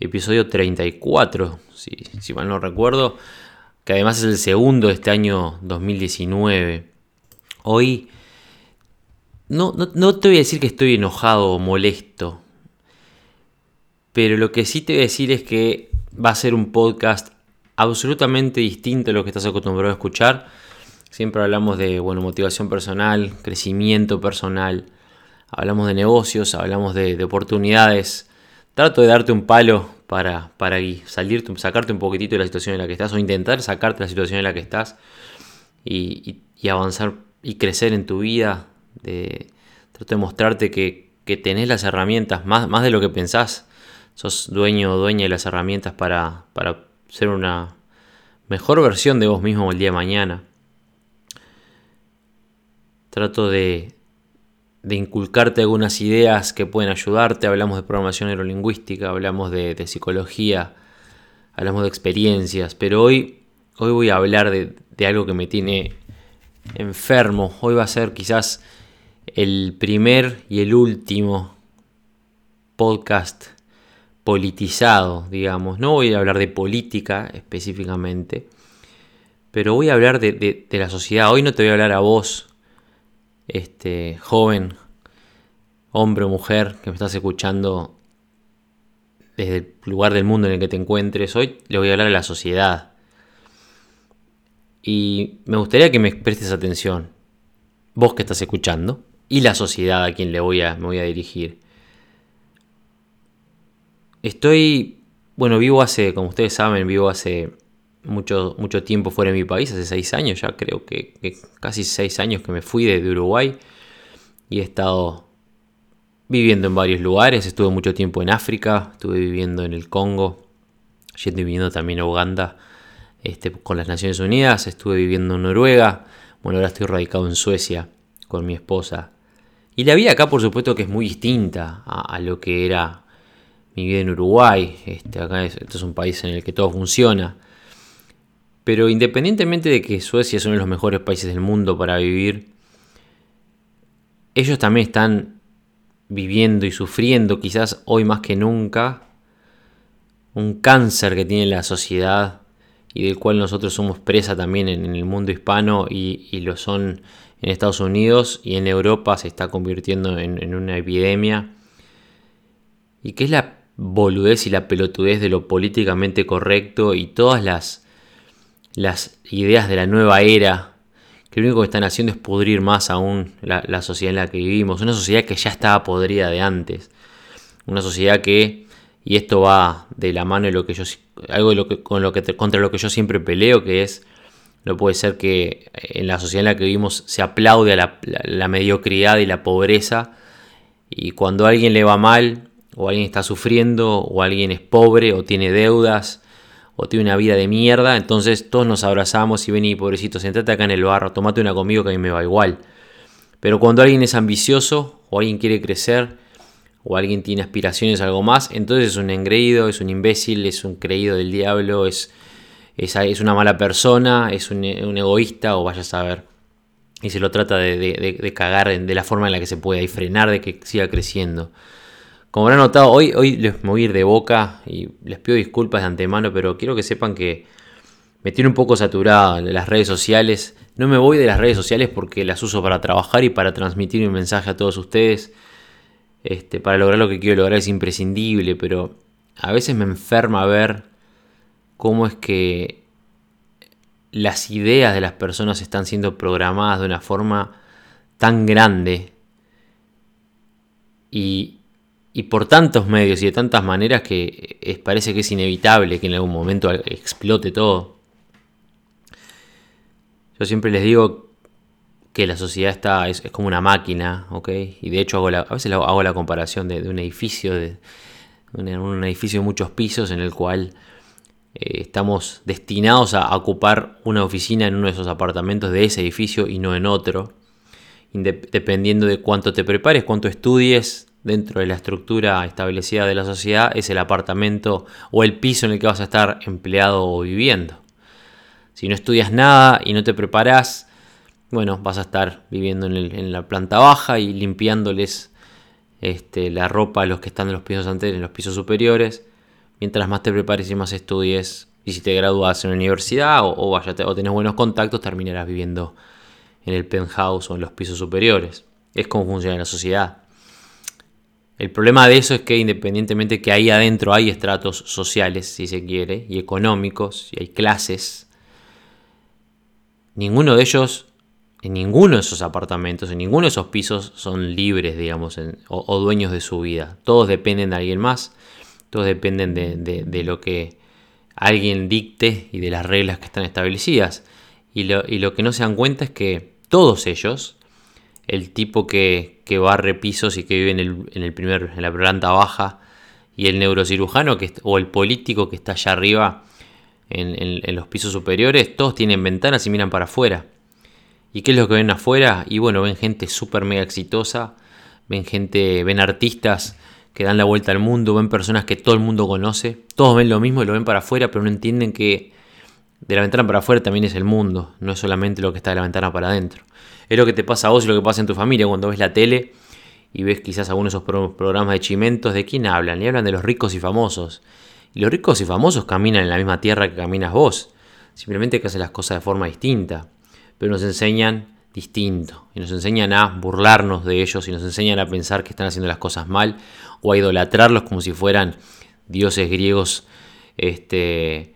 Episodio 34, si, si mal no recuerdo. Que además es el segundo de este año 2019. Hoy no, no, no te voy a decir que estoy enojado o molesto. Pero lo que sí te voy a decir es que va a ser un podcast absolutamente distinto a lo que estás acostumbrado a escuchar. Siempre hablamos de bueno, motivación personal, crecimiento personal, hablamos de negocios, hablamos de, de oportunidades. Trato de darte un palo para, para salirte, sacarte un poquitito de la situación en la que estás o intentar sacarte la situación en la que estás y, avanzar y crecer en tu vida. Trato de mostrarte que, que tenés las herramientas, más, más de lo que pensás. Sos dueño o dueña de las herramientas para, para ser una mejor versión de vos mismo el día de mañana. Trato de, de inculcarte algunas ideas que pueden ayudarte. Hablamos de programación neurolingüística, hablamos de, psicología, hablamos de experiencias, pero hoy, hoy voy a hablar de, de, algo que me tiene enfermo. Hoy va a ser quizás el primer y el último podcast politizado, digamos. No voy a hablar de política específicamente, pero voy a hablar de, de, de la sociedad. Hoy no te voy a hablar a vos este, joven, hombre o mujer que me estás escuchando desde el lugar del mundo en el que te encuentres, hoy le voy a hablar a la sociedad. Y me gustaría que me prestes atención, vos que estás escuchando, y la sociedad a quien le voy a, me voy a dirigir. Estoy, bueno, vivo hace, como ustedes saben, vivo hace mucho, mucho tiempo fuera de mi país, hace seis años, ya creo que, casi seis años que me fui de, de, Uruguay y he estado viviendo en varios lugares, estuve mucho tiempo en África, estuve viviendo en el Congo, yendo y viviendo también a Uganda este, con las Naciones Unidas, estuve viviendo en Noruega, bueno, ahora estoy radicado en Suecia con mi esposa. Y la vida acá, por supuesto, que es muy distinta a, lo que era mi vida en Uruguay. Este, acá es, este es un país en el que todo funciona. Pero independientemente de que Suecia es uno de los mejores países del mundo para vivir, ellos también están viviendo y sufriendo, quizás hoy más que nunca, un cáncer que tiene la sociedad y del cual nosotros somos presa también en, el mundo hispano y, lo son en Estados Unidos y en Europa se está convirtiendo en, en una epidemia. Y que es la boludez y la pelotudez de lo políticamente correcto y todas las las ideas de la nueva era, que lo único que están haciendo es pudrir más aún la, la, sociedad en la que vivimos, una sociedad que ya estaba podrida de antes, una sociedad que, y esto va de la mano de lo que yo, algo de lo que, con lo que, contra lo que yo siempre peleo, que es, no puede ser que en la sociedad en la que vivimos se aplaude a la, la, la mediocridad y la pobreza, y cuando a alguien le va mal, o alguien está sufriendo, o alguien es pobre, o tiene deudas, o tiene una vida de mierda, entonces todos nos abrazamos y vení, pobrecito, sentate acá en el barro, tomate una conmigo que a mí me va igual. Pero cuando alguien es ambicioso, o alguien quiere crecer, o alguien tiene aspiraciones algo más, entonces es un engreído, es un imbécil, es un creído del diablo, es, es, es una mala persona, es un, egoísta, o vaya a saber. Y se lo trata de, de, de cagar de la forma en la que se pueda y frenar de que siga creciendo. Como habrán notado, hoy, les voy a ir de boca y les pido disculpas de antemano, pero quiero que sepan que me tiene un poco saturado las redes sociales. No me voy de las redes sociales porque las uso para trabajar y para transmitir mi mensaje a todos ustedes. Este, para lograr lo que quiero lograr es imprescindible, pero a veces me enferma ver cómo es que las ideas de las personas están siendo programadas de una forma tan grande y, y por tantos medios y de tantas maneras que es, parece que es inevitable que en algún momento explote todo. Yo siempre les digo que la sociedad está es, como una máquina, ¿ok? Y de hecho hago la, a veces hago la comparación de, un edificio, de un, un, edificio de muchos pisos en el cual eh, estamos destinados a ocupar una oficina en uno de esos apartamentos de ese edificio y no en otro. dependiendo de cuánto te prepares, cuánto estudies dentro de la estructura establecida de la sociedad, es el apartamento o el piso en el que vas a estar empleado o viviendo. Si no estudias nada y no te preparas, bueno, vas a estar viviendo en, la planta baja y limpiándoles este, la ropa a los que están en los pisos anteriores, en los pisos superiores mientras más te prepares y más estudies, y si te gradúas en la universidad o, o, o tenés buenos contactos, terminarás viviendo en el penthouse o en los pisos superiores. Es como funciona la sociedad. El problema de eso es que independientemente que ahí adentro hay estratos sociales, si se quiere, y económicos, y hay clases, ninguno de ellos, en ninguno de esos apartamentos, en ninguno de esos pisos son libres, digamos, o dueños de su vida. Todos dependen de alguien más todos dependen de, lo que alguien dicte y de las reglas que están establecidas. Y lo, que no se dan cuenta es que todos ellos, el tipo que, que barre pisos y que vive en, el, primer, en la planta baja, y el neurocirujano que, o el político que está allá arriba en, en, los pisos superiores, todos tienen ventanas y miran para afuera. ¿Y qué es lo que ven afuera? Y bueno, ven gente súper mega exitosa, ven gente, ven artistas que dan la vuelta al mundo, ven personas que todo el mundo conoce, todos ven lo mismo y lo ven para afuera, pero no entienden que de la ventana para afuera también es el mundo, no es solamente lo que está de la ventana para adentro. Es lo que te pasa a vos y lo que pasa en tu familia cuando ves la tele y ves quizás algunos de esos programas de chimentos, ¿de quién hablan? Y hablan de los ricos y famosos. Y los ricos y famosos caminan en la misma tierra que caminas vos, simplemente que hacen las cosas de forma distinta, pero nos enseñan distinto y nos enseñan a burlarnos de ellos y nos enseñan a pensar que están haciendo las cosas mal o a idolatrarlos como si fueran dioses griegos este,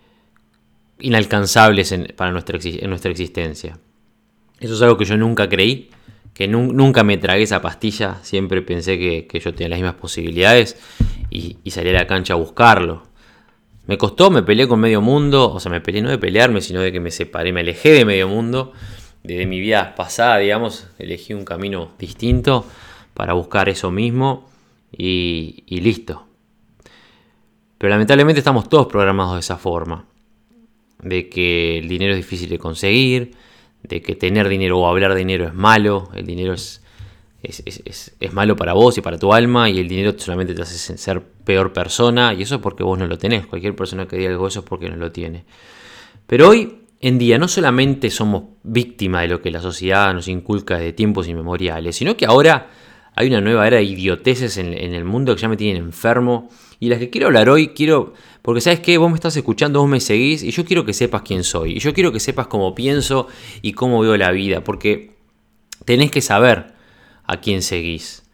inalcanzables para nuestra, en nuestra existencia. Eso es algo que yo nunca creí, que nunca me tragué esa pastilla, siempre pensé que, yo tenía las mismas posibilidades y, y salí a la cancha a buscarlo. Me costó, me peleé con medio mundo, o sea, me peleé no de pelearme, sino de que me separé, me alejé de medio mundo desde mi vida pasada, digamos, elegí un camino distinto para buscar eso mismo y, listo. Pero lamentablemente estamos todos programados de esa forma. De que el dinero es difícil de conseguir, de que tener dinero o hablar de dinero es malo, el dinero es, es, es, malo para vos y para tu alma y el dinero solamente te hace ser peor persona y eso es porque vos no lo tenés. Cualquier persona que diga algo eso es porque no lo tiene. Pero hoy en día no solamente somos víctimas de lo que la sociedad nos inculca de tiempos inmemoriales, sino que ahora hay una nueva era de idioteces en, el mundo que ya me tienen enfermo. Y las que quiero hablar hoy, quiero. Porque sabes que vos me estás escuchando, vos me seguís, y yo quiero que sepas quién soy. Y yo quiero que sepas cómo pienso y cómo veo la vida. Porque tenés que saber a quién seguís.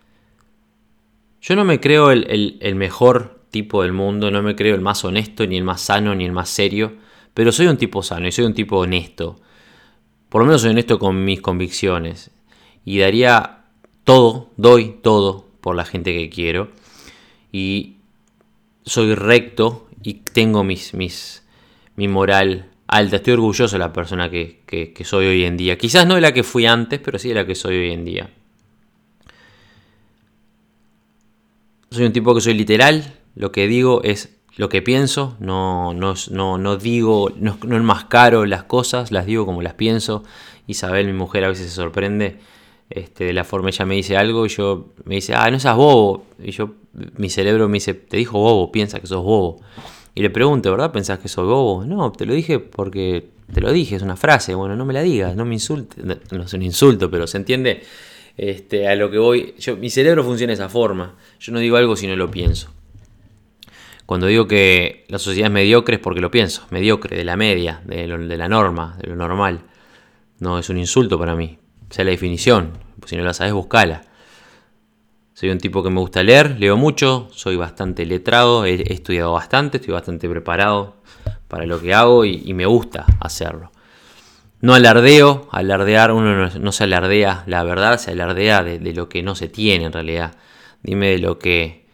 Yo no me creo el, el mejor tipo del mundo, no me creo el más honesto, ni el más sano, ni el más serio. Pero soy un tipo sano y soy un tipo honesto. Por lo menos soy honesto con mis convicciones. Y daría todo, doy todo por la gente que quiero. Y soy recto y tengo mis, mis, mi moral alta. Estoy orgulloso de la persona que, que soy hoy en día. Quizás no de la que fui antes, pero sí de la que soy hoy en día. Soy un tipo que soy literal. Lo que digo es lo que pienso, no, no, no, no digo, no, no, enmascaro las cosas, las digo como las pienso. Isabel, mi mujer, a veces se sorprende este, de la forma ella me dice algo y yo me dice, ah, no seas bobo. Y yo, mi cerebro me dice, te dijo bobo, piensa que sos bobo. Y le pregunto, ¿verdad? ¿Pensás que soy bobo? No, te lo dije porque te lo dije, es una frase. Bueno, no me la digas, no me insultes. No, es un insulto, pero se entiende este, a lo que voy. Yo, mi cerebro funciona de esa forma. Yo no digo algo si no lo pienso. Cuando digo que la sociedad es mediocre es porque lo pienso, mediocre, de la media, de, la norma, de lo normal. No es un insulto para mí, sea la definición, si no la sabes, buscala. Soy un tipo que me gusta leer, leo mucho, soy bastante letrado, he, estudiado bastante, estoy bastante preparado para lo que hago y, me gusta hacerlo. No alardeo, alardear, uno no, se alardea la verdad, se alardea de lo que no se tiene en realidad. Dime de lo que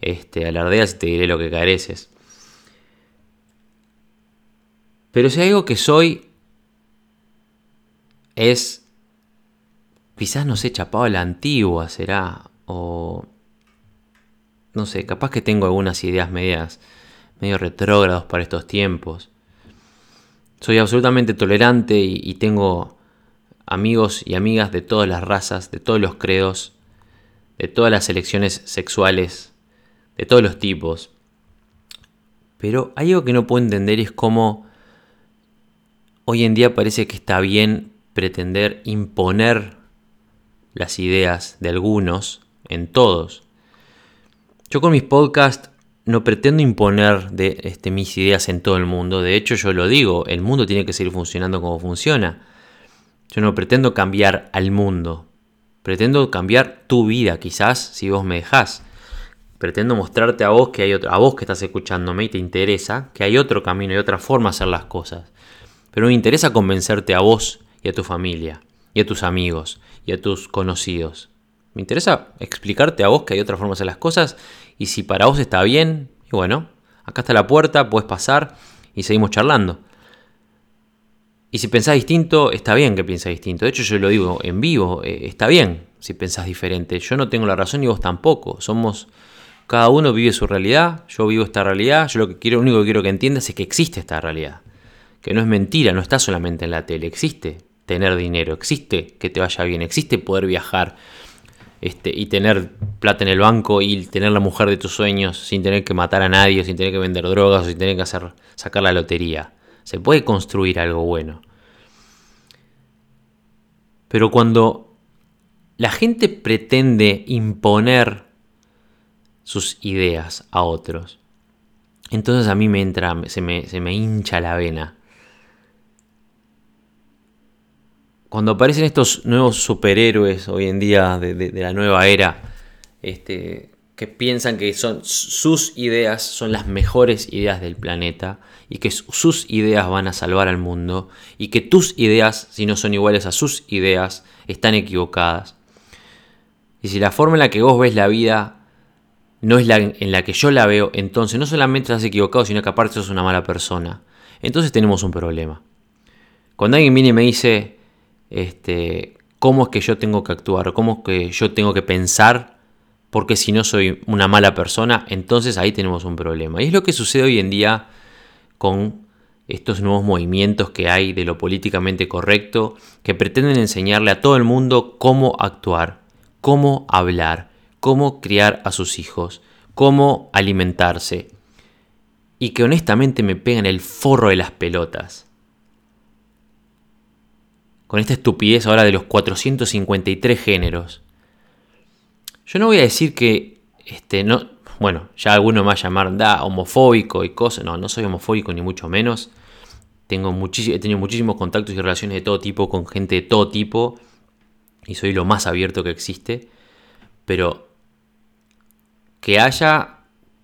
este, alardeas y te diré lo que careces. Pero si algo que soy es, quizás no sé, chapado a la antigua será, o no sé, capaz que tengo algunas ideas medias, medio retrógrados para estos tiempos. Soy absolutamente tolerante y, tengo amigos y amigas de todas las razas, de todos los credos, de todas las elecciones sexuales, de todos los tipos. Pero hay algo que no puedo entender es cómo hoy en día parece que está bien pretender imponer las ideas de algunos en todos. Yo con mis podcasts no pretendo imponer de, este, mis ideas en todo el mundo. De hecho, yo lo digo, el mundo tiene que seguir funcionando como funciona. Yo no pretendo cambiar al mundo. Pretendo cambiar tu vida, quizás, si vos me dejás. Pretendo mostrarte a vos que hay otro, a vos que estás escuchándome y te interesa, que hay otro camino y otra forma de hacer las cosas. Pero me interesa convencerte a vos y a tu familia, y a tus amigos, y a tus conocidos. Me interesa explicarte a vos que hay otra forma de hacer las cosas y si para vos está bien, y bueno, acá está la puerta, puedes pasar y seguimos charlando. Y si pensás distinto, está bien que pienses distinto. De hecho, yo lo digo en vivo, eh, está bien si pensás diferente. Yo no tengo la razón y vos tampoco. Somos, cada uno vive su realidad, yo vivo esta realidad. Yo lo que quiero, lo único que quiero que entiendas es que existe esta realidad. Que no es mentira, no está solamente en la tele, existe tener dinero, existe que te vaya bien, existe poder viajar, este, y tener plata en el banco y tener la mujer de tus sueños sin tener que matar a nadie, sin tener que vender drogas, sin tener que hacer, sacar la lotería. Se puede construir algo bueno. Pero cuando la gente pretende imponer sus ideas a otros, entonces a mí me entra, se me, se me hincha la vena. Cuando aparecen estos nuevos superhéroes hoy en día de, la nueva era, este, que piensan que son sus ideas son las mejores ideas del planeta y que sus ideas van a salvar al mundo y que tus ideas, si no son iguales a sus ideas, están equivocadas. Y si la forma en la que vos ves la vida no es la en la que yo la veo, entonces no solamente estás equivocado, sino que aparte sos una mala persona. Entonces tenemos un problema. Cuando alguien viene y me dice, este, cómo es que yo tengo que actuar, cómo es que yo tengo que pensar, porque si no soy una mala persona, entonces ahí tenemos un problema. Y es lo que sucede hoy en día con estos nuevos movimientos que hay de lo políticamente correcto, que pretenden enseñarle a todo el mundo cómo actuar, cómo hablar, cómo criar a sus hijos, cómo alimentarse, y que honestamente me pegan el forro de las pelotas con esta estupidez ahora de los 453 géneros. Yo no voy a decir que, este, no, bueno, ya alguno me va a llamar da, homofóbico y cosas. No, no soy homofóbico ni mucho menos. Tengo he tenido muchísimos contactos y relaciones de todo tipo con gente de todo tipo y soy lo más abierto que existe. Pero que haya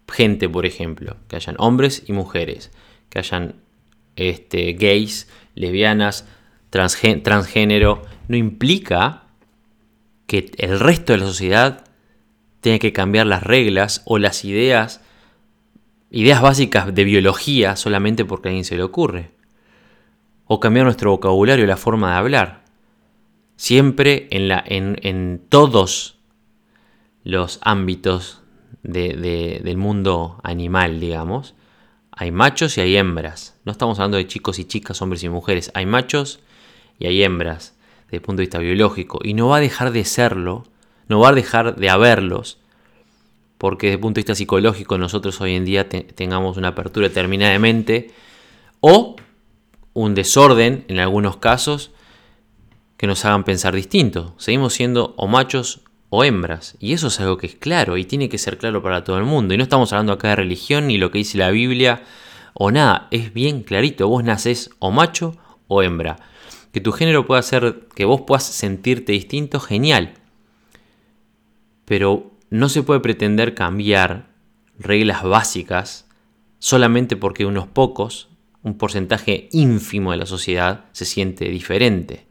gente, por ejemplo, que hayan hombres y mujeres, que hayan este, gays, lesbianas, transgénero, no implica que el resto de la sociedad tenga que cambiar las reglas o las ideas, ideas básicas de biología solamente porque a alguien se le ocurre. O cambiar nuestro vocabulario, la forma de hablar. Siempre en, todos los ámbitos del mundo animal, digamos, hay machos y hay hembras. No estamos hablando de chicos y chicas, hombres y mujeres. Hay machos y hay hembras desde el punto de vista biológico. Y no va a dejar de serlo, no va a dejar de haberlos, porque desde el punto de vista psicológico nosotros hoy en día tengamos una apertura determinada de mente o un desorden en algunos casos que nos hagan pensar distinto. Seguimos siendo o machos o hembras. Y eso es algo que es claro y tiene que ser claro para todo el mundo. Y no estamos hablando acá de religión ni lo que dice la Biblia o nada. Es bien clarito. Vos nacés o macho o hembra que tu género pueda hacer que vos puedas sentirte distinto, genial. Pero no se puede pretender cambiar reglas básicas solamente porque unos pocos, un porcentaje ínfimo de la sociedad, se siente diferente.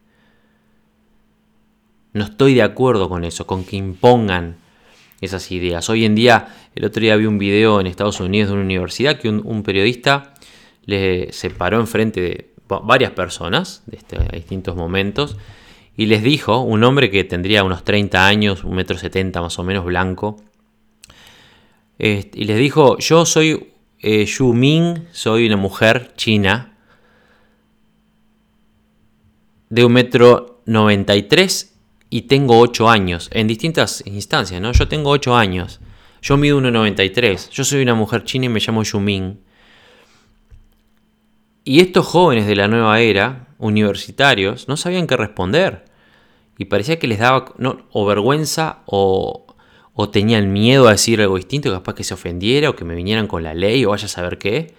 No estoy de acuerdo con eso, con que impongan esas ideas. Hoy en día, el otro día vi un video en Estados Unidos de una universidad que un, periodista le se paró enfrente de, varias personas de este, distintos momentos y les dijo, un hombre que tendría unos 30 años, un metro 70 más o menos blanco, y les dijo, yo soy eh, Yu Ming, soy una mujer china de un metro 93 y tengo 8 años, en distintas instancias, ¿no? Yo tengo 8 años, yo mido 1,93, yo soy una mujer china y me llamo Yu Ming. Y estos jóvenes de la nueva era, universitarios, no sabían qué responder. Y parecía que les daba o vergüenza o, o tenían miedo a decir algo distinto, capaz que se ofendiera o que me vinieran con la ley o vaya a saber qué.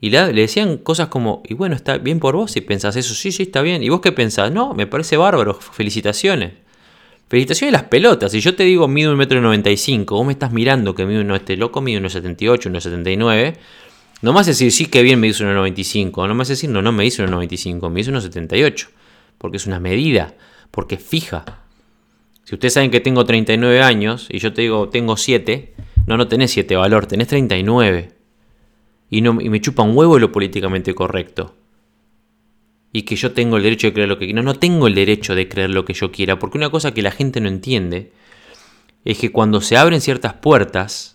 Y le, decían cosas como, y bueno, está bien por vos si pensás eso, sí, sí, está bien. ¿Y vos qué pensás? No, me parece bárbaro, felicitaciones. Felicitaciones las pelotas. Si yo te digo mido un metro noventa y cinco, vos me estás mirando que mido no este loco, mido 1,78, 1,79. No más decir, sí, que bien me dice 1,95. No más decir, no, no me dice 1,95, me dice 1,78. Porque es una medida, porque es fija. Si ustedes saben que tengo 39 años y yo te digo, tengo 7, no, no tenés 7 valor, tenés 39. Y, no, y me chupa un huevo lo políticamente correcto. Y que yo tengo el derecho de creer lo que quiera. No, no tengo el derecho de creer lo que yo quiera. Porque una cosa que la gente no entiende es que cuando se abren ciertas puertas,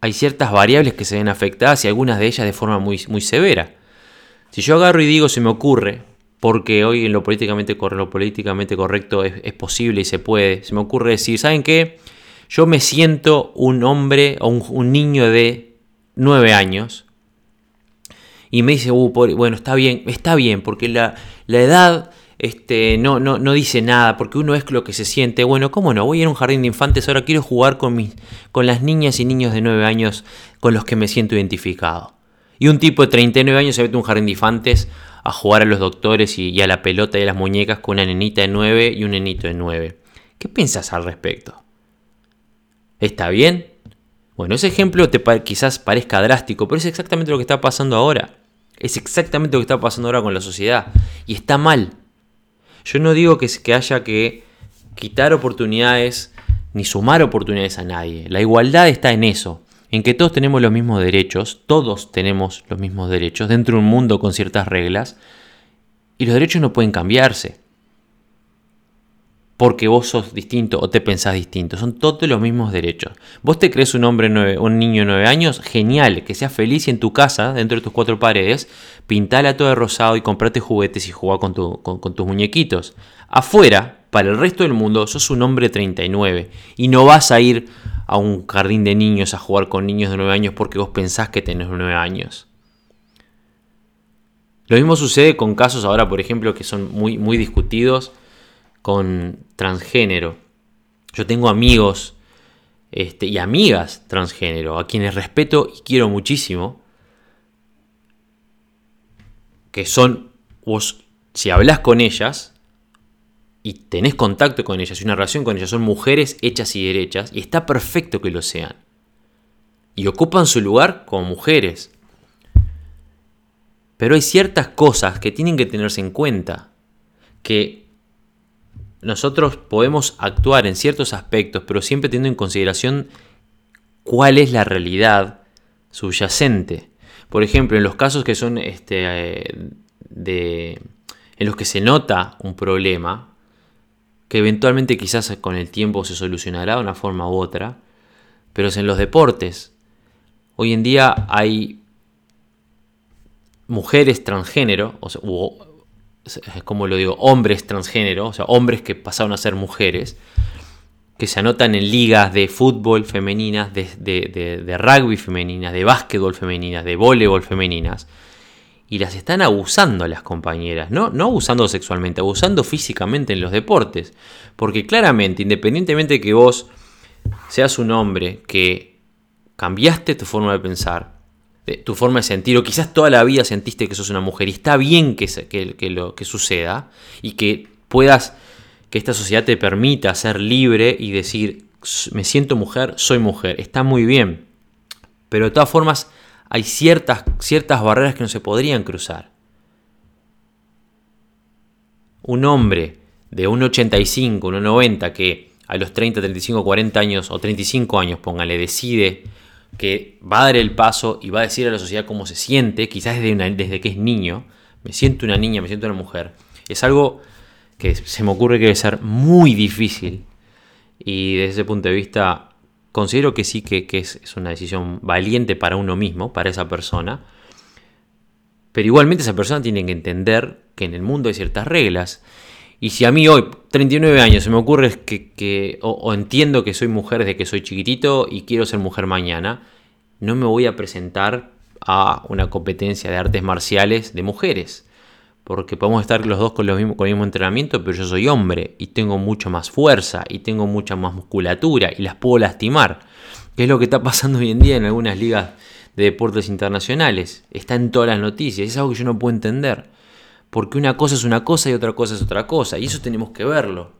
hay ciertas variables que se ven afectadas y algunas de ellas de forma muy, muy severa. Si yo agarro y digo, se me ocurre, porque hoy en lo políticamente, lo políticamente correcto es, posible y se puede. Se me ocurre decir, ¿saben qué? Yo me siento un hombre o un, niño de 9 años y me dice, uh, bueno, está bien, está bien, porque la, edad este, no, no, no, dice nada, porque uno es lo que se siente. Bueno, ¿cómo no? Voy a ir a un jardín de infantes, ahora quiero jugar con, mis, con las niñas y niños de 9 años con los que me siento identificado. Y un tipo de 39 años se mete a un jardín de infantes a jugar a los doctores y, a la pelota y a las muñecas con una nenita de 9 y un nenito de 9. ¿Qué piensas al respecto? ¿Está bien? Bueno, ese ejemplo te quizás parezca drástico, pero es exactamente lo que está pasando ahora. Es exactamente lo que está pasando ahora con la sociedad. Y está mal. Yo no digo que, que haya que quitar oportunidades ni sumar oportunidades a nadie. La igualdad está en eso en que todos tenemos los mismos derechos, todos tenemos los mismos derechos dentro de un mundo con ciertas reglas, y los derechos no pueden cambiarse. Porque vos sos distinto o te pensás distinto. Son todos los mismos derechos. Vos te crees un hombre, un niño de 9 años, genial, que seas feliz y en tu casa, dentro de tus cuatro paredes, pintala todo de rosado y comprate juguetes y con, con tus muñequitos. Afuera, para el resto del mundo, sos un hombre 39 y no vas a ir a un jardín de niños a jugar con niños de 9 años porque vos pensás que tenés 9 años. Lo mismo sucede con casos ahora, por ejemplo, que son muy, muy discutidos con transgénero. Yo tengo amigos este, y amigas transgénero, a quienes respeto y quiero muchísimo, que son, vos, si hablas con ellas, y tenés contacto con ellas y una relación con ellas, son mujeres hechas y derechas, y está perfecto que lo sean. Y ocupan su lugar como mujeres. Pero hay ciertas cosas que tienen que tenerse en cuenta, que nosotros podemos actuar en ciertos aspectos, pero siempre teniendo en consideración cuál es la realidad subyacente. Por ejemplo, en los casos que son este, eh, de, en los que se nota un problema, que eventualmente quizás con el tiempo se solucionará de una forma u otra, pero es en los deportes. Hoy en día hay mujeres transgénero, o sea, como lo digo, hombres transgénero, o sea, hombres que pasaron a ser mujeres, que se anotan en ligas de fútbol femeninas, de, de rugby femeninas, de básquetbol femeninas, de voleibol femeninas, y las están abusando a las compañeras, ¿no? No abusando sexualmente, abusando físicamente en los deportes. Porque claramente, independientemente de que vos seas un hombre que cambiaste tu forma de pensar, tu forma de sentir, o quizás toda la vida sentiste que sos una mujer, y está bien que, que, lo, que suceda, y que puedas, que esta sociedad te permita ser libre y decir, me siento mujer, soy mujer, está muy bien. Pero de todas formas, hay ciertas, ciertas barreras que no se podrían cruzar. Un hombre de 1,85, 1,90 que a los 30, 35, 40 años o 35 años, póngale, decide que va a dar el paso y va a decir a la sociedad cómo se siente, quizás desde, desde que es niño, me siento una niña, me siento una mujer, es algo que se me ocurre que debe ser muy difícil y desde ese punto de vista considero que sí que, es, una decisión valiente para uno mismo, para esa persona. Pero igualmente esa persona tiene que entender que en el mundo hay ciertas reglas. Y si a mí hoy, 39 años, se me ocurre que, o, entiendo que soy mujer desde que soy chiquitito y quiero ser mujer mañana, no me voy a presentar a una competencia de artes marciales de mujeres. Porque podemos estar los dos con, con el mismo entrenamiento, pero yo soy hombre y tengo mucho más fuerza y tengo mucha más musculatura y las puedo lastimar. Que es lo que está pasando hoy en día en algunas ligas de deportes internacionales. Está en todas las noticias. Es algo que yo no puedo entender. Porque una cosa es una cosa y otra cosa es otra cosa. Y eso tenemos que verlo.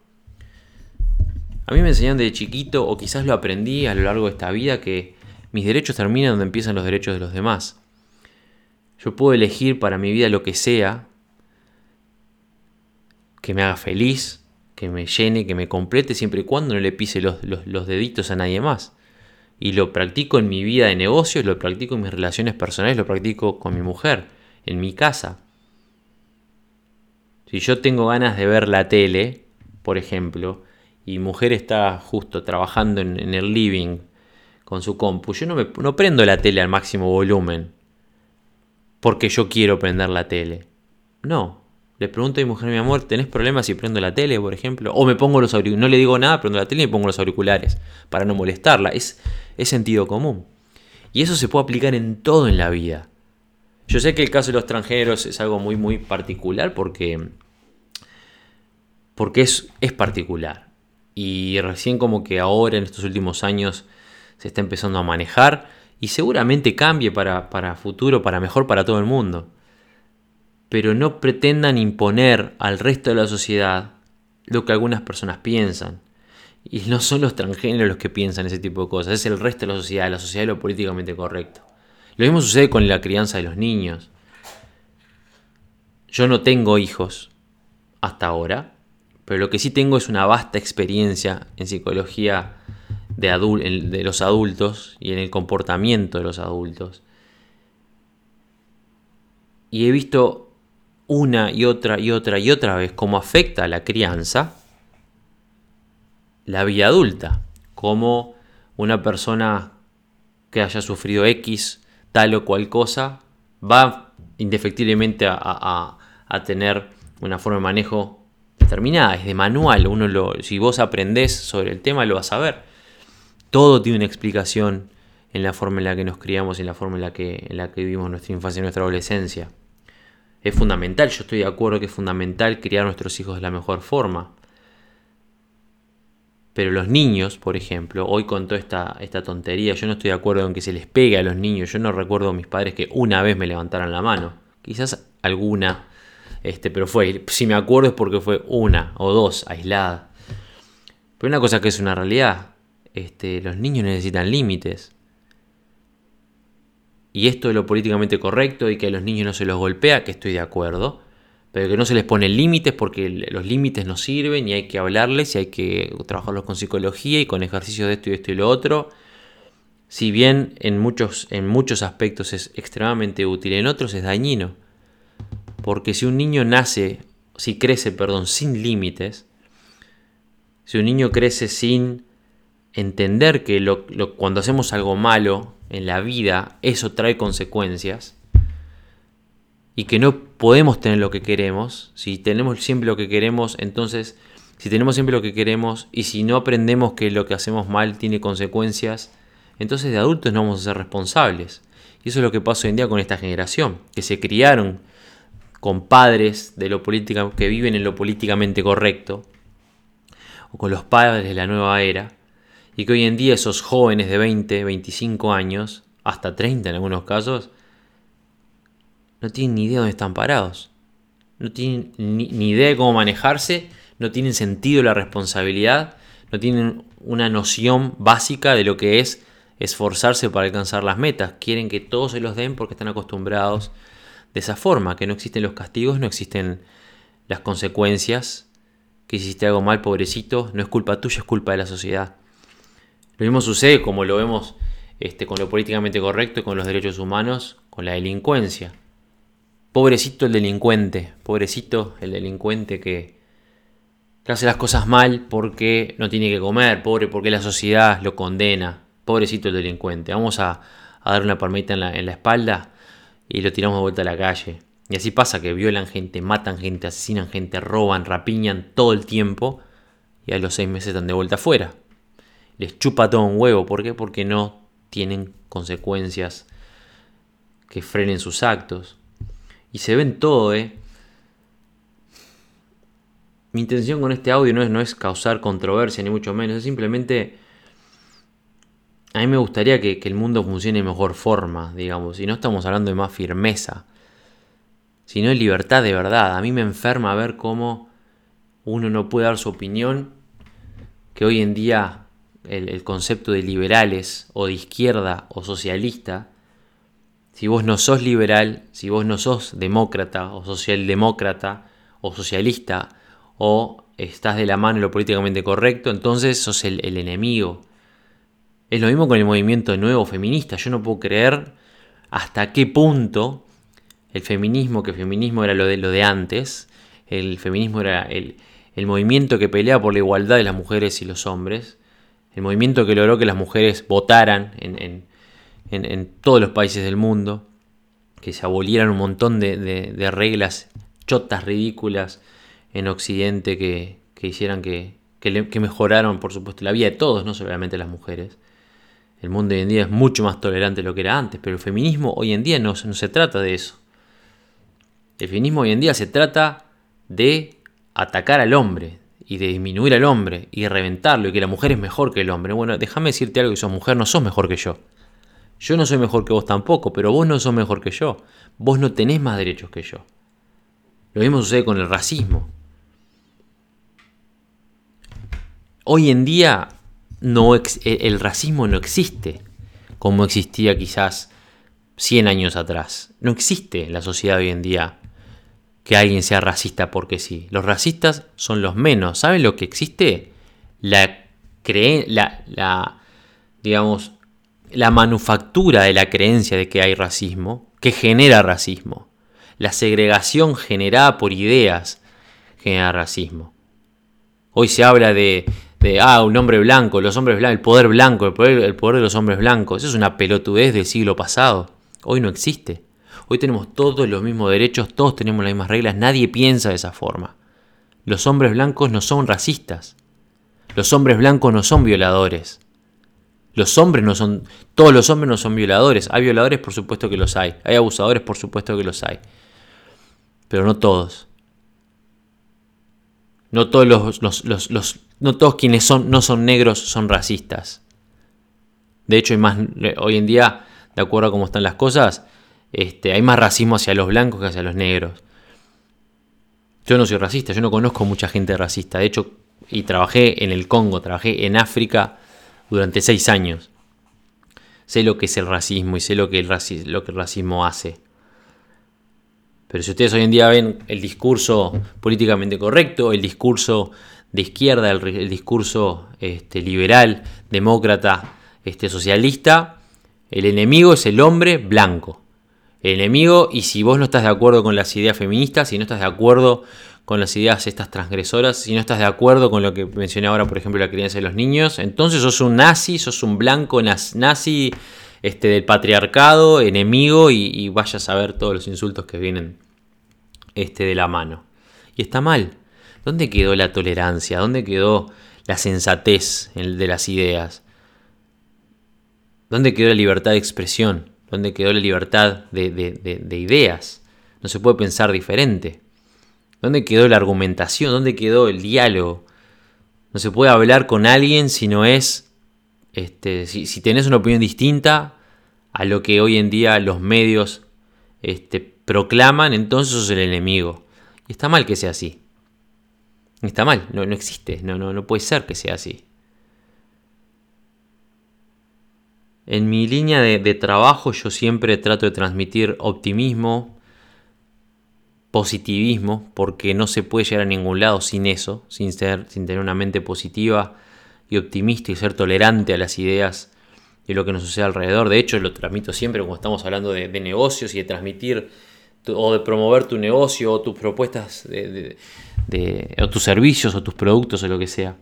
A mí me enseñaron de chiquito, o quizás lo aprendí a lo largo de esta vida, que mis derechos terminan donde empiezan los derechos de los demás. Yo puedo elegir para mi vida lo que sea, que me haga feliz, que me llene, que me complete, siempre y cuando no le pise los, deditos a nadie más. Y lo practico en mi vida de negocios, lo practico en mis relaciones personales, lo practico con mi mujer, en mi casa. Si yo tengo ganas de ver la tele, por ejemplo, y mujer está justo trabajando en, el living con su compu, yo no, prendo la tele al máximo volumen porque yo quiero prender la tele. No, le pregunto a mi mujer, mi amor, ¿tenés problemas si prendo la tele, por ejemplo? O me pongo los auriculares. No le digo nada, prendo la tele y pongo los auriculares para no molestarla. Es, es sentido común. Y eso se puede aplicar en todo en la vida. Yo sé que el caso de los extranjeros es algo muy, muy particular porque, porque es, es particular. Y recién como que ahora, en estos últimos años, se está empezando a manejar y seguramente cambie para, para futuro, para mejor para todo el mundo pero no pretendan imponer al resto de la sociedad lo que algunas personas piensan. Y no son los transgéneros los que piensan ese tipo de cosas, es el resto de la sociedad, la sociedad de lo políticamente correcto. Lo mismo sucede con la crianza de los niños. Yo no tengo hijos hasta ahora, pero lo que sí tengo es una vasta experiencia en psicología de, los adultos y en el comportamiento de los adultos. Y he visto una y otra y otra y otra vez cómo afecta a la crianza la vida adulta, como una persona que haya sufrido X, tal o cual cosa, va indefectiblemente a, tener una forma de manejo determinada, es de manual, uno lo, si vos aprendés sobre el tema lo vas a ver. Todo tiene una explicación en la forma en la que nos criamos y en la forma en la que, en la que vivimos nuestra infancia y nuestra adolescencia es fundamental, yo estoy de acuerdo que es fundamental criar a nuestros hijos de la mejor forma. Pero los niños, por ejemplo, hoy con toda esta, esta tontería, yo no estoy de acuerdo en que se les pegue a los niños. Yo no recuerdo a mis padres que una vez me levantaran la mano. Quizás alguna, este, pero fue, si me acuerdo es porque fue una o dos aisladas. Pero una cosa que es una realidad, este, los niños necesitan límites y esto de lo políticamente correcto y que a los niños no se los golpea, que estoy de acuerdo, pero que no se les pone límites porque los límites no sirven y hay que hablarles y hay que trabajarlos con psicología y con ejercicios de esto y esto y lo otro. Si bien en muchos, en muchos aspectos es extremadamente útil, en otros es dañino. Porque si un niño nace, si crece, perdón, sin límites, si un niño crece sin entender que cuando hacemos algo malo en la vida, eso trae consecuencias. Y que no podemos tener lo que queremos. Si tenemos siempre lo que queremos, entonces, si tenemos siempre lo que queremos y si no aprendemos que lo que hacemos mal tiene consecuencias, entonces de adultos no vamos a ser responsables. Y eso es lo que pasa hoy en día con esta generación, que se criaron con padres de lo política, que viven en lo políticamente correcto, o con los padres de la nueva era, y que hoy en día esos jóvenes de 20, 25 años, hasta 30 en algunos casos, no tienen ni idea de dónde están parados. No tienen ni, idea de cómo manejarse, no tienen sentido la responsabilidad, no tienen una noción básica de lo que es esforzarse para alcanzar las metas. Quieren que todos se los den porque están acostumbrados de esa forma, que no existen los castigos, no existen las consecuencias, que hiciste algo mal, pobrecito, no es culpa tuya, es culpa de la sociedad. Lo mismo sucede como lo vemos este, con lo políticamente correcto y con los derechos humanos, con la delincuencia. Pobrecito el delincuente, pobrecito el delincuente que, hace las cosas mal porque no tiene que comer, pobre porque la sociedad lo condena, pobrecito el delincuente. Vamos a, dar una palmita en la espalda y lo tiramos de vuelta a la calle. Y así pasa que violan gente, matan gente, asesinan gente, roban, rapiñan todo el tiempo y a los seis meses están de vuelta afuera. Les chupa todo un huevo. ¿Por qué? Porque no tienen consecuencias que frenen sus actos. Y se ven todo, ¿eh? Mi intención con este audio no es, no es causar controversia, ni mucho menos. Es simplemente... A mí me gustaría que, el mundo funcione de mejor forma, digamos. Y no estamos hablando de más firmeza sino en libertad de verdad. A mí me enferma ver cómo uno no puede dar su opinión, que hoy en día el, concepto de liberales o de izquierda o socialista, si vos no sos liberal, si vos no sos demócrata o socialdemócrata o socialista o estás de la mano en lo políticamente correcto, entonces sos el enemigo. Es lo mismo con el movimiento nuevo feminista. Yo no puedo creer hasta qué punto el feminismo, que feminismo era lo de, lo de antes, el feminismo era el, movimiento que pelea por la igualdad de las mujeres y los hombres, el movimiento que logró que las mujeres votaran en, todos los países del mundo, que se abolieran un montón de, reglas chotas, ridículas en Occidente que, hicieran que, que, mejoraron, por supuesto, la vida de todos, no solamente las mujeres. El mundo hoy en día es mucho más tolerante de lo que era antes, pero el feminismo hoy en día no se trata de eso. El feminismo hoy en día se trata de atacar al hombre y de disminuir al hombre y reventarlo y que la mujer es mejor que el hombre. Bueno, déjame decirte algo que sos mujer, no sos mejor que yo. Yo no soy mejor que vos tampoco, pero vos no sos mejor que yo. Vos no tenés más derechos que yo. Lo mismo sucede con el racismo. Hoy en día no el racismo no existe como existía quizás 100 años atrás. No existe en la sociedad hoy en día que alguien sea racista porque sí. Los racistas son los menos. ¿Saben lo que existe? La, la, la, digamos, la manufactura de la creencia de que hay racismo, que genera racismo. La segregación generada por ideas genera racismo. Hoy se habla de, de ah, un hombre blanco, los hombres blancos, el poder blanco, el poder, el poder de los hombres blancos. Eso es una pelotudez del siglo pasado. Hoy no existe. Hoy tenemos todos los mismos derechos, todos tenemos las mismas reglas, nadie piensa de esa forma. Los hombres blancos no son racistas. Los hombres blancos no son violadores. Los hombres no son, todos los hombres no son violadores. Hay violadores, por supuesto que los hay. Hay abusadores, por supuesto que los hay. Pero no todos. No todos los, no todos quienes son, no son negros son racistas. De hecho, hay más, hoy en día, de acuerdo a cómo están las cosas, este, hay más racismo hacia los blancos que hacia los negros. Yo no soy racista, yo no conozco mucha gente racista. De hecho, y trabajé en el Congo, trabajé en África durante seis años. Sé lo que es el racismo y sé lo que el, lo que el racismo hace. Pero si ustedes hoy en día ven el discurso políticamente correcto, el discurso de izquierda, el, discurso este, liberal, demócrata, este, socialista, el enemigo es el hombre blanco. El enemigo y si vos no estás de acuerdo con las ideas feministas, si no estás de acuerdo con las ideas estas transgresoras, si no estás de acuerdo con lo que mencioné ahora, por ejemplo, la crianza de los niños, entonces sos un nazi, sos un blanco nazi este, del patriarcado, enemigo y, vayas a ver todos los insultos que vienen este, de la mano. Y está mal. ¿Dónde quedó la tolerancia? ¿Dónde quedó la sensatez de las ideas? ¿Dónde quedó la libertad de expresión? ¿Dónde quedó la libertad de, ideas? No se puede pensar diferente. ¿Dónde quedó la argumentación? ¿Dónde quedó el diálogo? No se puede hablar con alguien si no es, este, si, tenés una opinión distinta a lo que hoy en día los medios este, proclaman, entonces sos el enemigo. Y está mal que sea así. Está mal, no, no existe, no, no, no puede ser que sea así. En mi línea de, trabajo yo siempre trato de transmitir optimismo, positivismo, porque no se puede llegar a ningún lado sin eso, sin, ser, sin tener una mente positiva y optimista y ser tolerante a las ideas y lo que nos sucede alrededor. De hecho, lo transmito siempre cuando estamos hablando de, negocios y de transmitir o de promover tu negocio o tus propuestas de, o tus servicios o tus productos o lo que sea.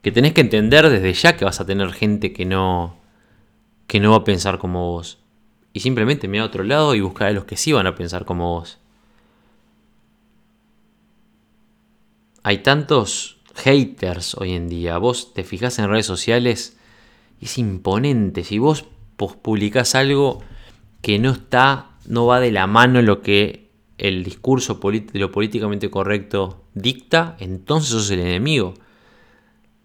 Que tenés que entender desde ya que vas a tener gente que no, que no va a pensar como vos. Y simplemente mirar a otro lado y buscar a los que sí van a pensar como vos. Hay tantos haters hoy en día. Vos te fijas en redes sociales, es imponente. Si vos publicás algo que no está, no va de la mano lo que el discurso de lo políticamente correcto dicta, entonces sos el enemigo.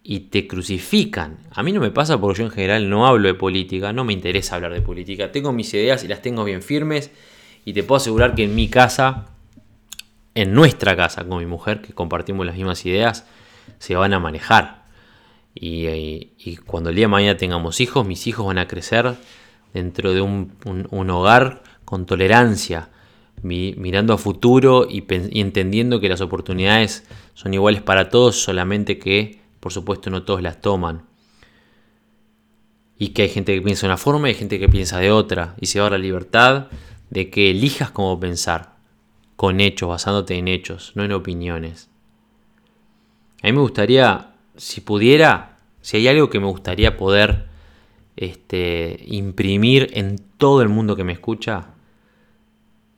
Y te crucifican. A mí no me pasa porque yo en general no hablo de política, no me interesa hablar de política. Tengo mis ideas y las tengo bien firmes. Y te puedo asegurar que en mi casa, en nuestra casa con mi mujer, que compartimos las mismas ideas, se van a manejar. Y, cuando el día de mañana tengamos hijos, mis hijos van a crecer dentro de un hogar con tolerancia, mirando a futuro y, entendiendo que las oportunidades son iguales para todos, solamente que, por supuesto, no todos las toman. Y que hay gente que piensa de una forma y hay gente que piensa de otra. Y se va a la libertad de que elijas cómo pensar, con hechos, basándote en hechos, no en opiniones. A mí me gustaría, si pudiera, si hay algo que me gustaría poder este, imprimir en todo el mundo que me escucha,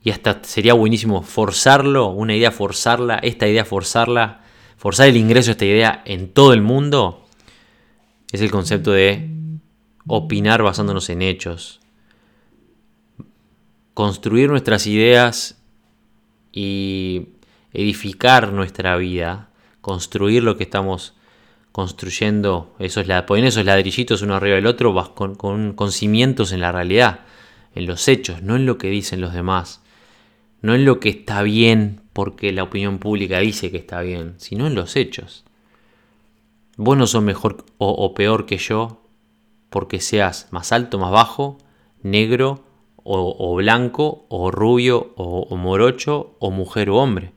y hasta sería buenísimo forzarlo, una idea forzarla, esta idea forzarla, forzar el ingreso de esta idea en todo el mundo, es el concepto de opinar basándonos en hechos. Construir nuestras ideas y edificar nuestra vida, construir lo que estamos construyendo, esos, poner esos ladrillitos uno arriba del otro con, con cimientos en la realidad, en los hechos, no en lo que dicen los demás no en lo que está bien porque la opinión pública dice que está bien, sino en los hechos. Vos no sos mejor o, peor que yo porque seas más alto, más bajo, negro o, blanco o rubio o, o morocho o mujer o hombre.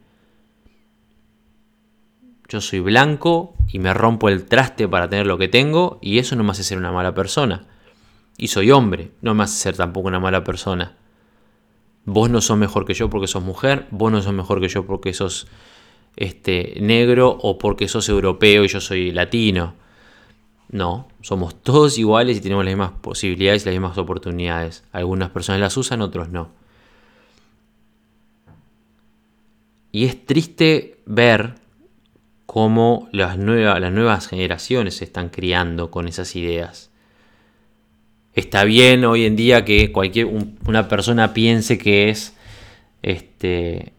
Yo soy blanco y me rompo el traste para tener lo que tengo y eso no me hace ser una mala persona. Y soy hombre, no me hace ser tampoco una mala persona. Vos no sos mejor que yo porque sos mujer, vos no sos mejor que yo porque sos este, negro o porque sos europeo y yo soy latino. No, somos todos iguales y tenemos las mismas posibilidades y las mismas oportunidades. Algunas personas las usan, otros no. Y es triste ver cómo las, nuevas generaciones se están criando con esas ideas está bien hoy en día que cualquier una persona piense que es este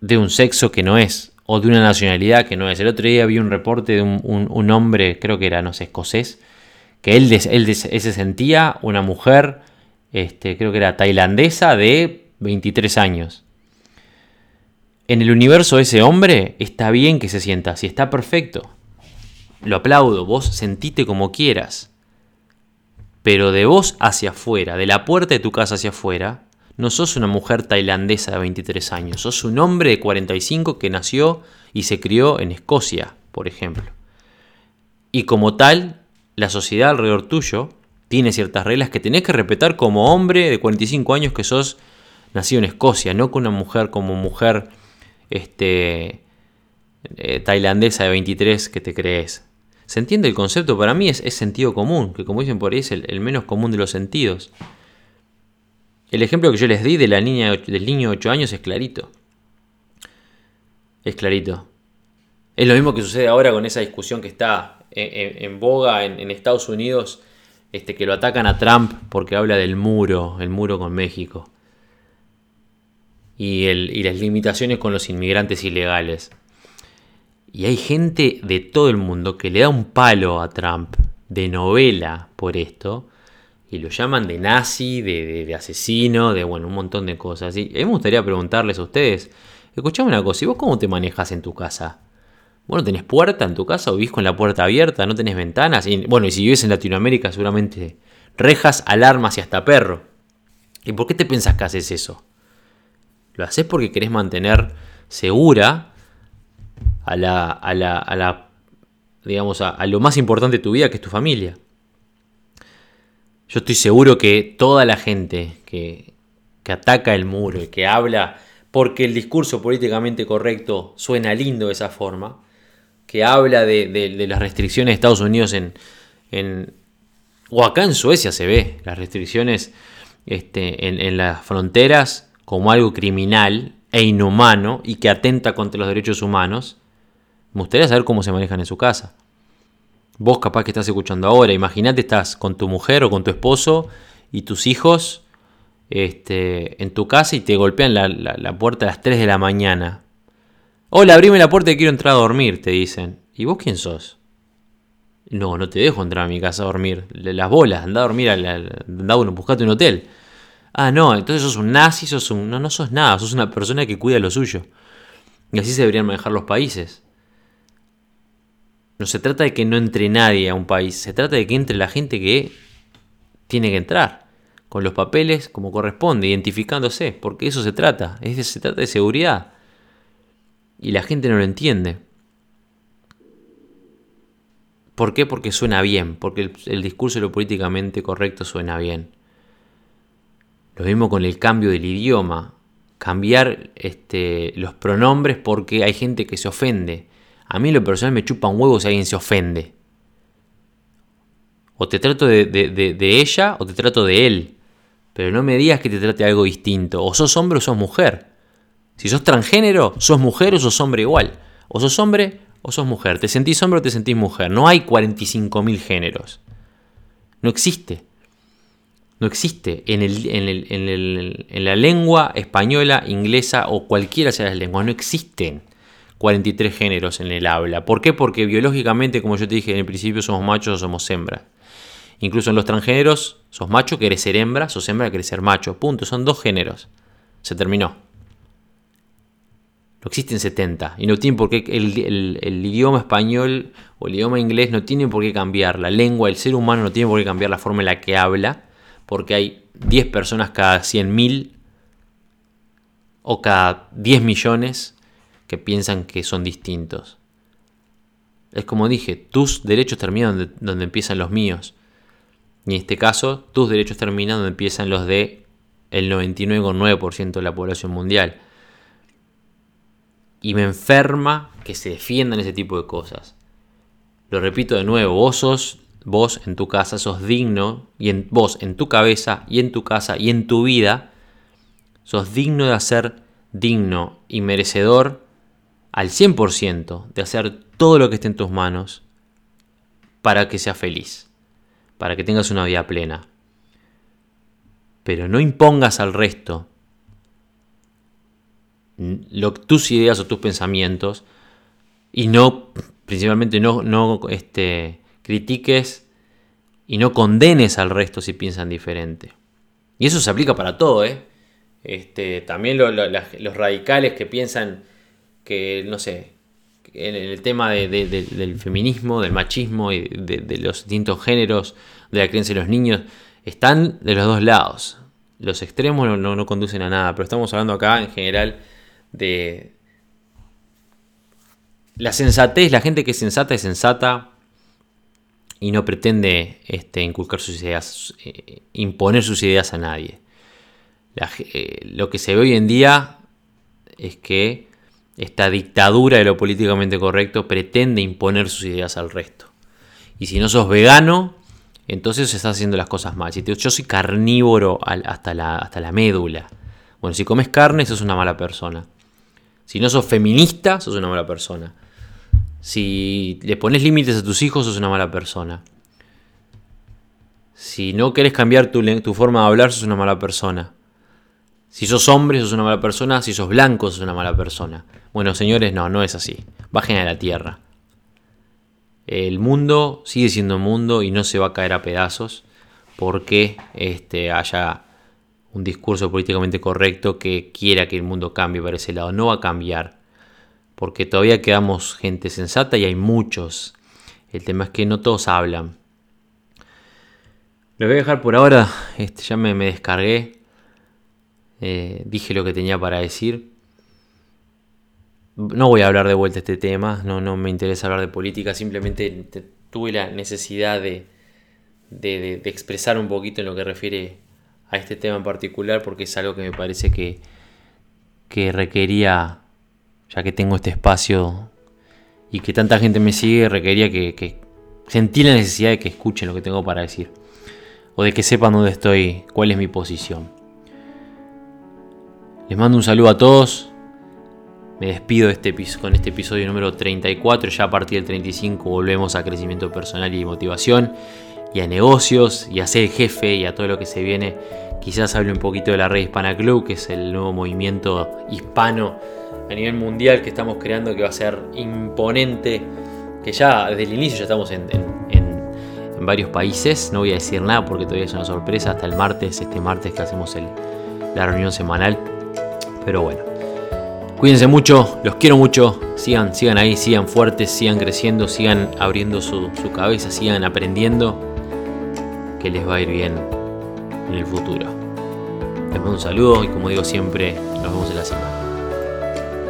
de un sexo que no es o de una nacionalidad que no es. El otro día vi un reporte de un, hombre, creo que era, no sé, escocés, que él, él, se sentía una mujer, este, creo que era tailandesa, de 23 años. En el universo de ese hombre está bien que se sienta así, está perfecto. Lo aplaudo, vos sentite como quieras. Pero de vos hacia afuera, de la puerta de tu casa hacia afuera, no sos una mujer tailandesa de 23 años, sos un hombre de 45 que nació y se crió en Escocia, por ejemplo. Y como tal, la sociedad alrededor tuyo tiene ciertas reglas que tenés que respetar como hombre de 45 años que sos nacido en Escocia, no con una mujer como mujer este, eh, tailandesa de 23 que te crees. ¿Se entiende el concepto? Para mí es, sentido común, que como dicen por ahí es el, menos común de los sentidos. El ejemplo que yo les di de la niña, del niño de 8 años es clarito. Es clarito. Es lo mismo que sucede ahora con esa discusión que está en, boga en, Estados Unidos, este, que lo atacan a Trump porque habla del muro, el muro con México. Y, y las limitaciones con los inmigrantes ilegales. Y hay gente de todo el mundo que le da un palo a Trump de novela por esto. Y lo llaman de nazi, de, asesino, de bueno, un montón de cosas. Y a mí me gustaría preguntarles a ustedes, escuchame una cosa, ¿y vos cómo te manejas en tu casa? Bueno, tenés puerta en tu casa o vivís con la puerta abierta? ¿No tenés ventanas? Bueno, y si vives en Latinoamérica seguramente rejas, alarmas y hasta perro. ¿Y por qué te pensás que haces eso? ¿Lo haces porque querés mantener segura a la, a la, a la digamos, a, lo más importante de tu vida, que es tu familia. Yo estoy seguro que toda la gente que, que ataca el muro y que habla porque el discurso políticamente correcto suena lindo de esa forma, que habla de, las restricciones de Estados Unidos en, en, o acá en Suecia se ve, las restricciones este, en, en las fronteras como algo criminal e inhumano y que atenta contra los derechos humanos, me gustaría saber cómo se manejan en su casa. Vos capaz que estás escuchando ahora, imagínate estás con tu mujer o con tu esposo y tus hijos este, en tu casa y te golpean la, puerta a las 3 de la mañana. Hola, abrime la puerta y quiero entrar a dormir, te dicen. ¿Y vos quién sos? No, no te dejo entrar a mi casa a dormir. Las bolas, anda a dormir, anda uno, buscate un hotel. Ah, no, entonces sos un nazi, sos un... No, no sos nada, sos una persona que cuida lo suyo. Y así se deberían manejar los países. No se trata de que no entre nadie a un país, se trata de que entre la gente que tiene que entrar, con los papeles como corresponde, identificándose, porque eso se trata, es se trata de seguridad. Y la gente no lo entiende. ¿Por qué? Porque suena bien, porque el, el discurso de lo políticamente correcto suena bien. Lo mismo con el cambio del idioma. Cambiar este, los pronombres porque hay gente que se ofende. A mí lo personal me chupa un huevo si alguien se ofende. O te trato de, ella o te trato de él. Pero no me digas que te trate algo distinto. O sos hombre o sos mujer. Si sos transgénero, sos mujer o sos hombre igual. O sos hombre o sos mujer. Te sentís hombre o te sentís mujer. No hay 45.000 géneros. No existe. No existe en, en, la lengua española, inglesa o cualquiera sea las lenguas. No existen. 43 géneros en el habla. ¿Por qué? Porque biológicamente, como yo te dije en el principio, somos machos o somos hembras. Incluso en los transgéneros, sos macho, querés ser hembra, sos hembra, querés ser macho. Punto. Son dos géneros. Se terminó. No existen 70. Y no tienen por qué. El, el, idioma español o el idioma inglés no tienen por qué cambiar. La lengua, el ser humano no tiene por qué cambiar la forma en la que habla. Porque hay 10 personas cada 100.000 o cada 10 millones que piensan que son distintos. Es como dije, tus derechos terminan donde, empiezan los míos. Y en este caso, tus derechos terminan donde empiezan los de el 99,9% de la población mundial. Y me enferma que se defiendan ese tipo de cosas. Lo repito de nuevo, vos sos, vos en tu casa sos digno, y en vos en tu cabeza, y en tu casa, y en tu vida, sos digno de hacer digno y merecedor al 100% de hacer todo lo que esté en tus manos para que seas feliz, para que tengas una vida plena. Pero no impongas al resto tus ideas o tus pensamientos y no, principalmente no, no este, critiques y no condenes al resto si piensan diferente. Y eso se aplica para todo, ¿eh? Este, también los radicales que piensan que, no sé, en el tema del feminismo, del machismo y de, los distintos géneros, de la creencia de los niños, están de los dos lados. Los extremos no, no, conducen a nada, pero estamos hablando acá en general de la sensatez, la gente que es sensata es sensata y no pretende este, inculcar sus ideas, eh, imponer sus ideas a nadie. Eh, lo que se ve hoy en día es que esta dictadura de lo políticamente correcto pretende imponer sus ideas al resto. Y si no sos vegano, entonces estás haciendo las cosas mal. Si te, yo soy carnívoro hasta la, hasta la médula. Bueno, si comes carne, sos una mala persona. Si no sos feminista, sos una mala persona. Si le pones límites a tus hijos, sos una mala persona. Si no querés cambiar tu, forma de hablar, sos una mala persona. Si sos hombre, sos una mala persona. Si sos blanco, sos una mala persona. Bueno, señores, no, no es así. Bajen a la tierra. El mundo sigue siendo mundo y no se va a caer a pedazos porque este, haya un discurso políticamente correcto que quiera que el mundo cambie para ese lado. No va a cambiar porque todavía quedamos gente sensata y hay muchos. El tema es que no todos hablan. Lo voy a dejar por ahora. Este, ya me descargué. Eh, dije lo que tenía para decir. No voy a hablar de vuelta este tema, no, me interesa hablar de política, simplemente tuve la necesidad de, de, expresar un poquito en lo que refiere a este tema en particular porque es algo que me parece que, que requería, ya que tengo este espacio y que tanta gente me sigue, requería que, que sentí la necesidad de que escuchen lo que tengo para decir. O de que sepan dónde estoy, cuál es mi posición. Les mando un saludo a todos. Me despido de este, con este episodio número 34. Ya a partir del 35 volvemos a crecimiento personal y motivación. Y a negocios, y a ser jefe, y a todo lo que se viene. Quizás hable un poquito de la Red Hispana Club, que es el nuevo movimiento hispano a nivel mundial que estamos creando, que va a ser imponente. Que ya desde el inicio ya estamos en, varios países. No voy a decir nada porque todavía es una sorpresa. Hasta el martes, este martes que hacemos la reunión semanal. Pero bueno, Cuídense mucho, los quiero mucho. Sigan, sigan ahí, sigan fuertes, sigan creciendo, sigan abriendo su, cabeza, sigan aprendiendo. Que les va a ir bien en el futuro. Les mando un saludo y como digo siempre, nos vemos en la semana.